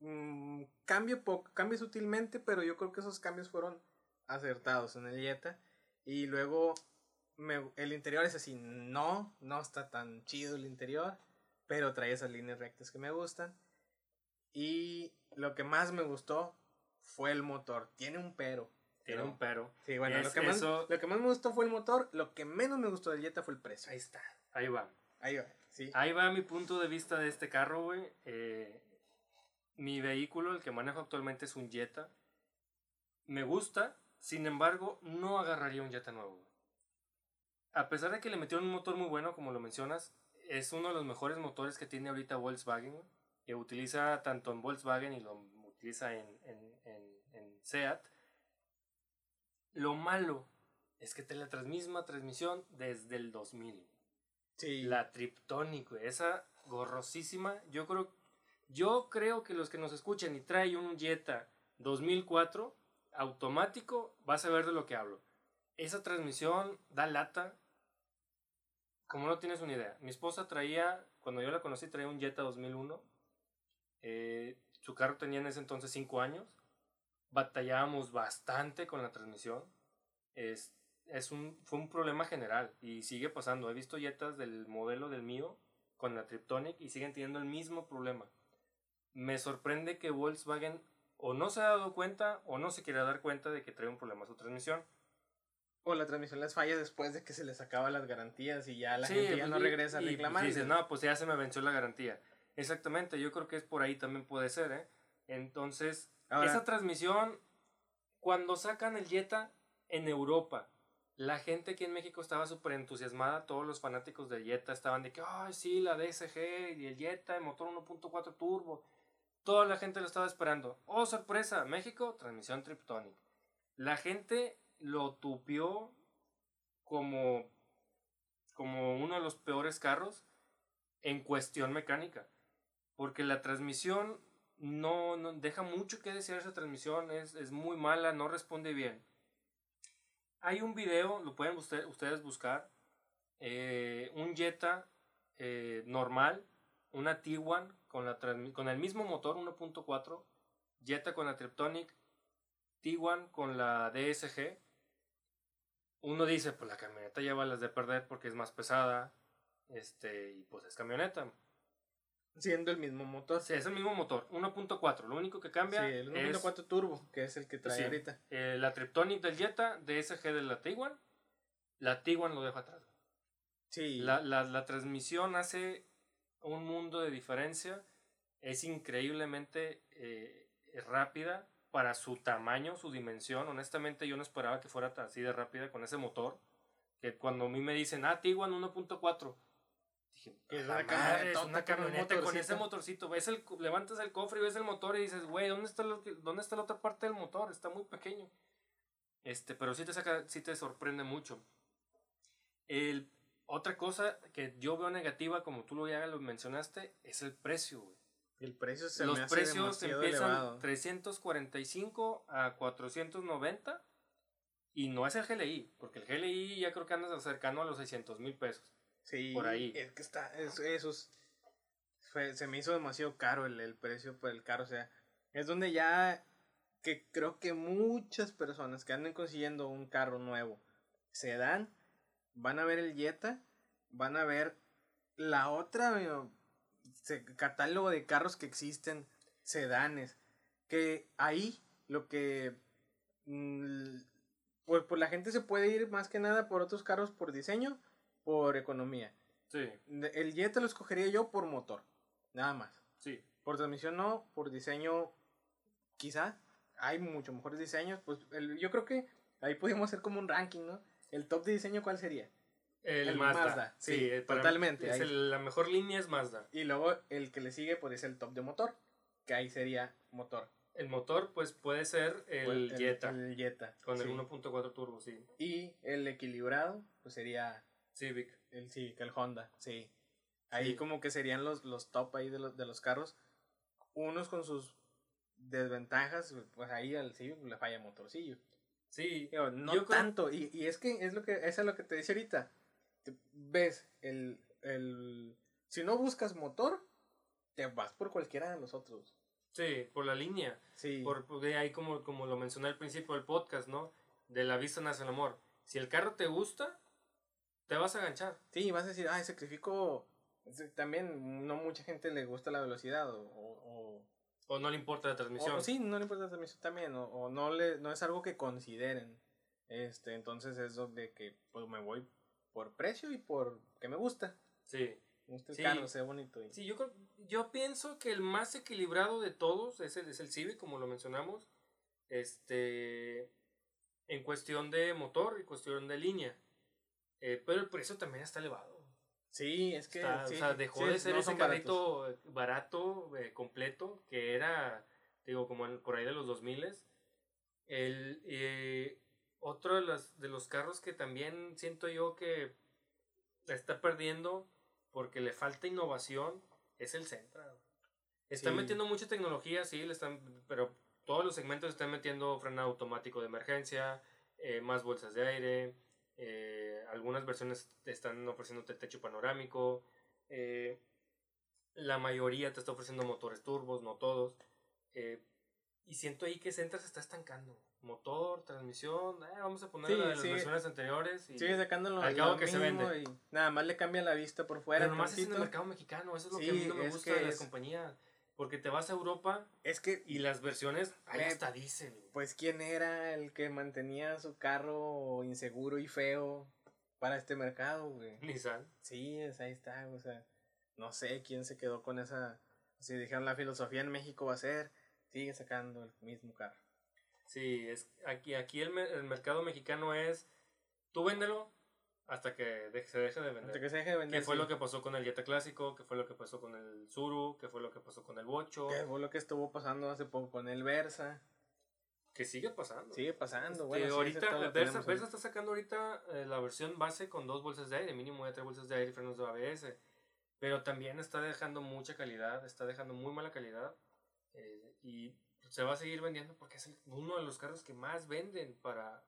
mm, cambio poco, cambia sutilmente, pero yo creo que esos cambios fueron acertados en el Jetta. Y luego me- el interior es así, no, no está tan chido el interior, pero trae esas líneas rectas que me gustan. Y lo que más me gustó fue el motor. Tiene un pero. Tiene pero- un pero. Sí, bueno, lo que, más, eso- lo que más me gustó fue el motor. Lo que menos me gustó del Jetta fue el precio. Ahí está. Ahí va. Ahí va, sí. Ahí va mi punto de vista de este carro, güey. Eh, mi vehículo, el que manejo actualmente, es un Jetta. Me gusta, sin embargo, no agarraría un Jetta nuevo. güey. A pesar de que le metieron un motor muy bueno, como lo mencionas, es uno de los mejores motores que tiene ahorita Volkswagen, güey, que utiliza tanto en Volkswagen y lo utiliza en, en, en, en SEAT. Lo malo es que tiene la misma transmisión desde el 2000. Sí. La Triptonic, güey. Esa gorrosísima. Yo creo, yo creo que los que nos escuchan y trae un Jetta 2004 automático, vas a ver de lo que hablo. Esa transmisión da lata. Como no tienes una idea. Mi esposa traía, cuando yo la conocí, traía un Jetta 2001. Eh, su carro tenía en ese entonces 5 años. Batallábamos bastante con la transmisión. Es, es un, fue un problema general y sigue pasando. He visto Jetas del modelo del mío con la Triptonic y siguen teniendo el mismo problema. Me sorprende que Volkswagen o no se ha dado cuenta o no se quiere dar cuenta de que trae un problema su transmisión. O la transmisión les falla después de que se les acaban las garantías y ya la Sí, gente ya pues, no y- regresa a y, pues, reclamar. dices, no, pues ya se me venció la garantía. Exactamente, yo creo que es por ahí también puede ser, ¿eh? Entonces, Ahora- esa transmisión, cuando sacan el Jetta en Europa, la gente aquí en México estaba súper entusiasmada, todos los fanáticos del Jetta estaban de que, ay, sí, la DSG y el Jetta, el motor 1.4 turbo. Toda la gente lo estaba esperando. Oh, sorpresa, México, transmisión Triptonic. La gente lo tupió como, como uno de los peores carros en cuestión mecánica. Porque la transmisión no, deja mucho que desear esa transmisión, es, es muy mala, no responde bien. Hay un video, lo pueden usted- ustedes buscar, eh, un Jetta eh, normal, una Tiguan con, la con el mismo motor 1.4, Jetta con la Triptonic, Tiguan con la DSG. Uno dice, pues la camioneta lleva las de perder porque es más pesada, este, y pues es camioneta. Siendo el mismo motor. Sí, es el mismo motor, 1.4. Lo único que cambia Sí, el es 1.4 turbo, que es el que trae Sí. ahorita. eh, la Triptonic del Jetta, DSG de la Tiguan. La Tiguan lo deja atrás. Sí. La, la, la transmisión hace un mundo de diferencia. Es increíblemente eh, rápida para su tamaño, su dimensión. Honestamente, yo no esperaba que fuera así de rápida con ese motor. Que cuando a mí me dicen, ah, Tiguan 1.4. Dije, Que es "A la una madre, es una con un camioneta con ese motorcito". Ves el, levantas el cofre y ves el motor y dices, güey, ¿dónde, está lo ¿dónde está la otra parte del motor? Está muy pequeño. Este, pero sí te saca, sí te sorprende mucho. El, otra cosa que yo veo negativa, como tú lo ya lo mencionaste, es el precio, güey. El precio se Los me hace precios demasiado empiezan elevado. 345 a 490 y no es el GLI, porque el GLI ya creo que anda cercano a los 600 mil pesos. Sí, por ahí. Es que está, es- esos, fue- se me hizo demasiado caro el, el precio por el carro, o sea, es donde ya, que creo que muchas personas que anden consiguiendo un carro nuevo, se dan, van a ver el Jetta, van a ver la otra eh, se- catálogo de carros que existen, sedanes, que ahí lo que mm, pues, pues la gente se puede ir más que nada por otros carros por diseño, por economía. Sí. El Jetta lo escogería yo por motor, nada más. Sí. Por transmisión no, por diseño quizá. Hay mucho mejores diseños. Pues el- yo creo que ahí podemos hacer como un ranking, ¿no? El top de diseño, ¿cuál sería? El, El Mazda. Mazda, sí, eh, para mí totalmente, es el- la mejor línea es Mazda. Y luego el que le sigue pues es el top de motor, que ahí sería motor. El motor, pues puede ser el, Pues, Jetta. El Jetta. con sí. el 1.4 turbo, sí. Y el equilibrado pues sería Civic. el Civic, el Honda, sí. Ahí Sí. como que serían los, los top ahí de los, de los carros. Unos con sus desventajas, pues ahí al Civic le falla motorcillo. Sí. Digo, no Yo tanto, y, y es que es lo que es lo que te decía ahorita. Ves el, el si no buscas motor, te vas por cualquiera de los otros. Sí, por la línea. Sí. Por, porque ahí como, como lo mencioné al principio del podcast, ¿no? De la vista nace el amor. Si el carro te gusta, te vas a enganchar. Sí, vas a decir, ay, sacrifico. También no mucha gente le gusta la velocidad o, o, O no le importa la transmisión. o sí, no le importa la transmisión también o, o no le no es algo que consideren. Este, entonces es donde que pues me voy por precio y por que me gusta. Sí. Me gusta el Sí. carro, sea bonito. y- Sí, yo, creo- yo pienso que el más equilibrado de todos es el, es el Civic, como lo mencionamos. Este. En cuestión de motor y cuestión de línea. Eh, pero el precio también está elevado. Sí, es que Está- sí, o sea, dejó sí, de ser no ese son baratos. carrito eh, barato, eh, completo, que era, digo, como en- por ahí de los 2000 El eh, otro de los, de los carros que también siento yo que está perdiendo porque le falta innovación es el Sentra. Están Sí. metiendo mucha tecnología, sí, le están, pero todos los segmentos están metiendo frenado automático de emergencia, eh, más bolsas de aire, eh, algunas versiones te están ofreciendo techo panorámico, eh, la mayoría te está ofreciendo motores turbos, no todos. eh, y siento ahí que Sentra se está estancando. Motor, transmisión, eh, vamos a poner Sí, la de las sigue- versiones anteriores. Y, Sigue sacándolo Al lo cabo que se vende. y nada más le cambia la vista por fuera. pero nomás es en el mercado mexicano, eso es lo Sí, que a mí no me gusta de las compañías. Porque te vas a Europa Es que, y las versiones ahí hasta dicen. pues, ¿quién era el que mantenía su carro inseguro y feo para este mercado, güey? Nissan. Sí, es- ahí está, o sea, no sé quién se quedó con esa. Si dijeron la filosofía en México va a ser, sigue sacando el mismo carro. Sí, es aquí, aquí el, el mercado mexicano es tú véndelo hasta que de- se deje de vender. Hasta que se deje de vender. ¿Qué fue sí. lo que pasó con el Jetta clásico? ¿Qué fue lo que pasó con el Zuru? ¿Qué fue lo que pasó con el Bocho? ¿Qué fue lo que estuvo pasando hace poco con el Versa? Que sigue pasando. Sigue pasando, Este, bueno. sí, ese ahorita Versa, Versa está sacando ahorita eh, la versión base con dos bolsas de aire, mínimo de tres bolsas de aire y frenos de ABS. Pero también está dejando mucha calidad, está dejando muy mala calidad. eh, y se va a seguir vendiendo porque es uno de los carros que más venden para,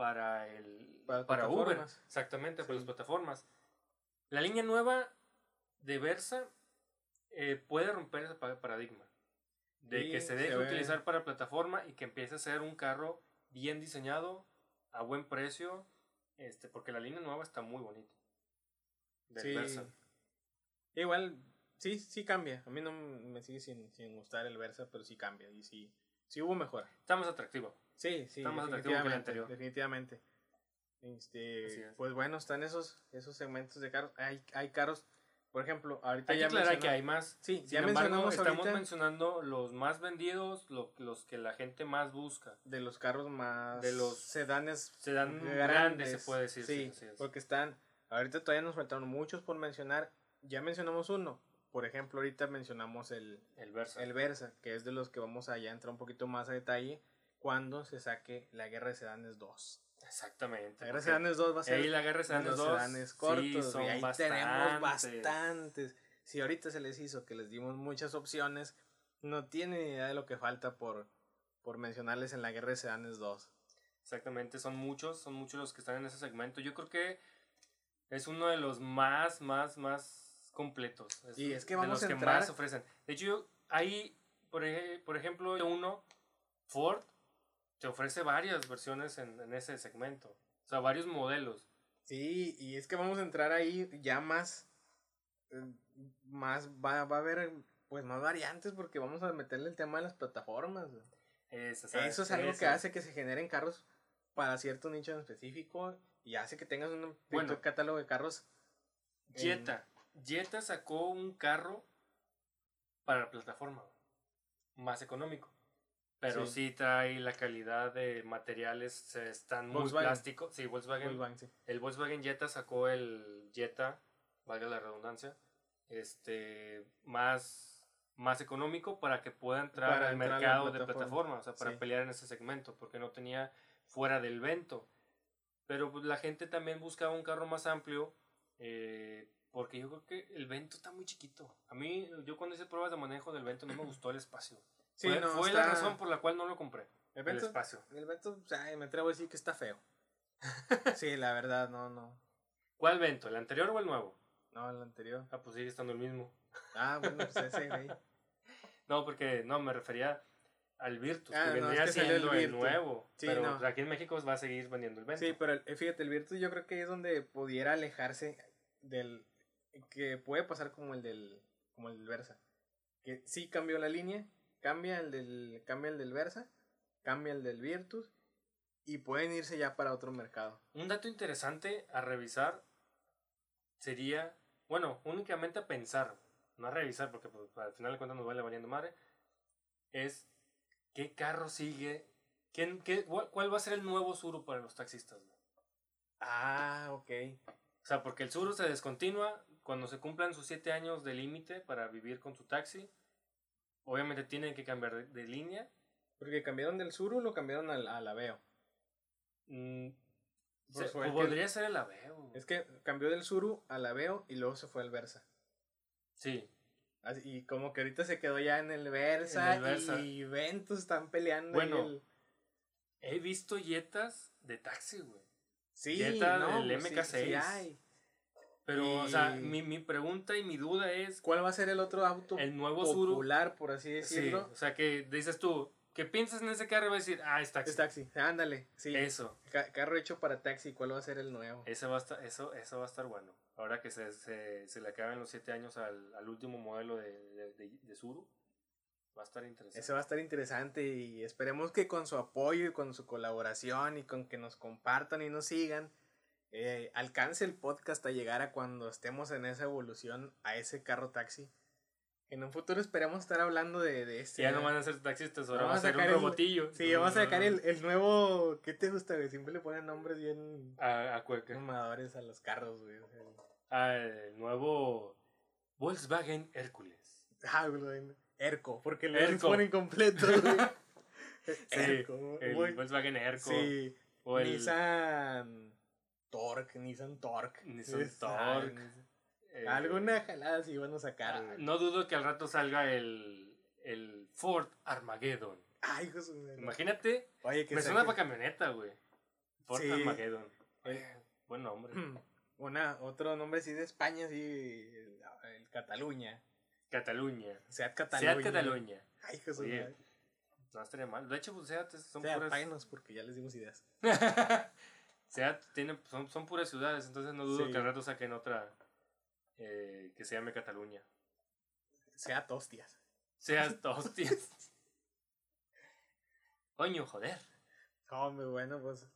para, el, Para Uber. Exactamente, para las plataformas. La línea nueva de Versa eh, puede romper ese pa- paradigma. De Sí, que se deje utilizar para plataforma y que empiece a ser un carro bien diseñado, a buen precio, este, porque la línea nueva está muy bonita. Del Sí. Versa. Igual, sí, sí cambia. A mí no me sigue sin, sin gustar el Versa, pero sí cambia. Y sí, sí hubo mejora. Está más atractivo. Sí, sí. Está más atractivo que el definitivamente, anterior. Definitivamente. Este, pues bueno, están esos, esos segmentos de carros. Hay, hay carros, por ejemplo, ahorita Hay que ya aclarar que hay más. Sí, Sin ya embargo, mencionamos estamos ahorita mencionando los más vendidos, lo- los que la gente más busca. de los carros más de los sedanes Sedan grandes, grandes, se puede decir. Sí, es. porque están, ahorita todavía nos faltaron muchos por mencionar. Ya mencionamos uno. Por ejemplo, ahorita mencionamos el, El Versa. el Versa, que es de los que vamos a ya entrar un poquito más a detalle cuando se saque la Guerra de Sedanes 2. Exactamente. La Guerra de Sedanes 2 va a ser ahí la guerra de de sedanes los 2 sedanes cortos. sí, y son ahí bastantes. tenemos bastantes. Si ahorita se les hizo que les dimos muchas opciones, no tienen idea de lo que falta por, por mencionarles en la Guerra de Sedanes 2. Exactamente, son muchos, son muchos los que están en ese segmento. Yo creo que es uno de los más, más, más completos. Y es que de vamos los a que entrar- más ofrecen. De hecho, hay, por, por ejemplo, uno, Ford, te ofrece varias versiones en, en ese segmento. O sea, varios modelos. Sí, y es que vamos a entrar ahí ya más, eh, más va, va a haber pues más variantes porque vamos a meterle el tema de las plataformas. Eso es algo que hace que se generen carros para cierto nicho en específico y hace que tengas un Bueno. catálogo de carros en- Jetta. Jetta sacó un carro para la plataforma. Más económico. Pero Sí. sí, trae la calidad de materiales. se están muy plásticos. Sí, Volkswagen. Volkswagen, sí. El Volkswagen Jetta sacó el Jetta, valga la redundancia, este más, más económico para que pueda entrar Para al entrar mercado de plataforma. plataforma, o sea, para Sí. pelear en ese segmento, porque no tenía fuera del Vento. Pero pues, la gente también buscaba un carro más amplio, eh, porque yo creo que el Vento está muy chiquito. A mí, yo cuando hice pruebas de manejo del Vento no me gustó el espacio. Sí, fue no, fue la razón por la cual no lo compré. El El Vento, espacio. el Vento, o sea, me atrevo a decir que está feo. [LAUGHS] sí, la verdad, no, no. ¿Cuál Vento? ¿El anterior o el nuevo? No, el anterior. Ah, pues sigue estando el mismo. Ah, bueno, pues [LAUGHS] ese, güey. No, porque no, me refería al Virtus, Ah, que no, vendría es que el siendo el, nuevo. Sí, pero no. pues, aquí en México va a seguir vendiendo el Vento. Sí, pero el- eh, fíjate, el Virtus yo creo que es donde pudiera alejarse del que puede pasar como el del como el del Versa. Que sí cambió la línea, cambia el del cambia el del Versa, cambia el del Virtus y pueden irse ya para otro mercado. Un dato interesante a revisar sería, bueno, únicamente a pensar, no a revisar porque pues, al final de cuentas nos vale valiendo madre, es qué carro sigue, quién, qué, cuál, va a ser el nuevo Suru para los taxistas. güey? Ah, ok. O sea, porque el Suru se descontinúa cuando se cumplan sus 7 años de límite para vivir con su taxi. Obviamente tienen que cambiar de, de línea. Porque cambiaron del Suru, lo cambiaron al, al Aveo. Mm, Pues se- fue el podría ser el Aveo. Es que cambió del Suru al Aveo y luego se fue al Versa. Sí, Así- Y como que ahorita se quedó ya en el Versa, En el Versa. y Ventus están peleando. Bueno, el- he visto Jetas de taxi, güey. Sí, Jetta no, del pues sí, MK6. sí hay. Pero, o sea, mi, mi pregunta y mi duda es, ¿Cuál va a ser el otro auto el nuevo Suru, popular, por así sí, decirlo? o sea, que dices tú, que piensas en ese carro y vas a decir, ah, es taxi. Es taxi, ándale, sí. Eso, Ca- carro hecho para taxi, ¿cuál va a ser el nuevo? eso va a estar, eso, eso va a estar bueno. Ahora que se, se, se le acaban los 7 años al, al último modelo de, de, de, de Suru, va a estar interesante. Ese va a estar interesante y esperemos que con su apoyo y con su colaboración y con que nos compartan y nos sigan, eh, alcance el podcast a llegar a cuando estemos en esa evolución a ese carro taxi. En un futuro esperemos estar hablando de, de este. ya no van a ser taxistas, ahora Vamos va a ser un sacar el- robotillo. Sí, vamos a sacar el, el nuevo. ¿Qué te gusta, güey? Siempre le ponen nombres bien A, a Cueca. mamadores a los carros, güey. sea, Ah, el nuevo Volkswagen Hércules. Ah, güey. Erco, porque le Erco. ponen completo, güey. [LAUGHS] [LAUGHS] Erco, El güey. Volkswagen Erco. Sí. O el Nissan Torque, Nissan Torque. Nissan Es- Torque. eh, Alguna jalada sí van a sacar, ah, no dudo que al rato salga el, el Ford Armageddon. Ay, madre. Imagínate, Oye, que me suena para camioneta, güey. Ford Sí. Armageddon. El- Eh, buen nombre. Una, otro nombre así de España, sí. El, el Cataluña. Cataluña. Seat Cataluña. Seat Cataluña. Ay, su Oye. No estaría mal. De hecho, pues Seat son Seat, puras. páguenos porque ya les dimos ideas. [LAUGHS] Seat tiene, son, son puras ciudades, entonces no dudo Sí. que al rato saquen otra eh, que se llame Cataluña. Seat hostias. Seat, [LAUGHS] hostias. Coño, joder. Hombre, bueno, pues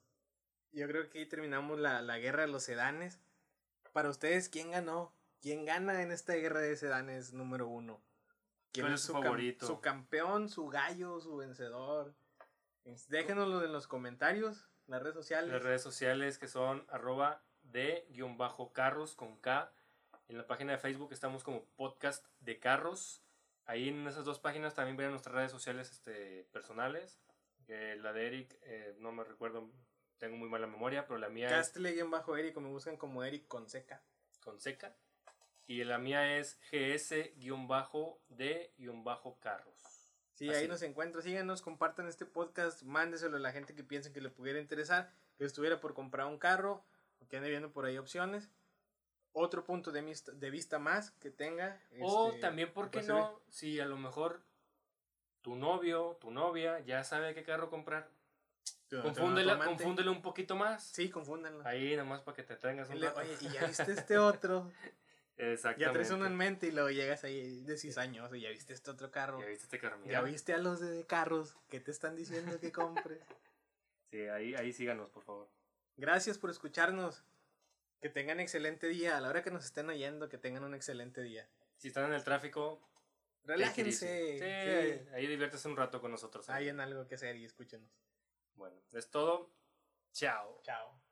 yo creo que ahí terminamos la, la guerra de los sedanes. Para ustedes, ¿quién ganó? ¿Quién gana en esta guerra de sedanes número uno? ¿Quién ¿Cuál es su cam- favorito? su campeón, su gallo, su vencedor? Déjenoslo en los comentarios, en las redes sociales. Las redes sociales que son arroba de guion bajo carros con K. En la página de Facebook estamos como podcast de carros. Ahí en esas dos páginas también verán nuestras redes sociales este, personales. Eh, la de Eric, eh, no me recuerdo, tengo muy mala memoria, pero la mía es Castle-Eric, me buscan como Eric con seca. con seca. Y la mía es gs-de-carros. Sí, Así. ahí nos encuentran. Síganos, compartan este podcast, mándeselo a la gente que piensen que le pudiera interesar, que estuviera por comprar un carro o que ande viendo por ahí opciones. Otro punto de, vista, de vista más que tenga. O este, también, ¿por qué no? Si a lo mejor tu novio, tu novia ya sabe qué carro comprar, tu- confúndela, un poquito más. Sí, confúndanlo. Ahí nomás para que te tengas un Le-. Oye, y ya viste este otro. [LAUGHS] Exactamente. Ya traes uno en mente y luego llegas ahí de 6 años y ya viste este otro carro. Ya viste este carro. Ya viste a los de carros que te están diciendo que compres. [LAUGHS] sí, ahí, ahí síganos, por favor. Gracias por escucharnos. Que tengan excelente día. A la hora que nos estén oyendo, que tengan un excelente día. Si están en el tráfico, relájense. Sí, ahí diviértese un rato con nosotros. ¿eh? Hay en algo que hacer y escúchenos. Bueno, es todo. Chao. Chao.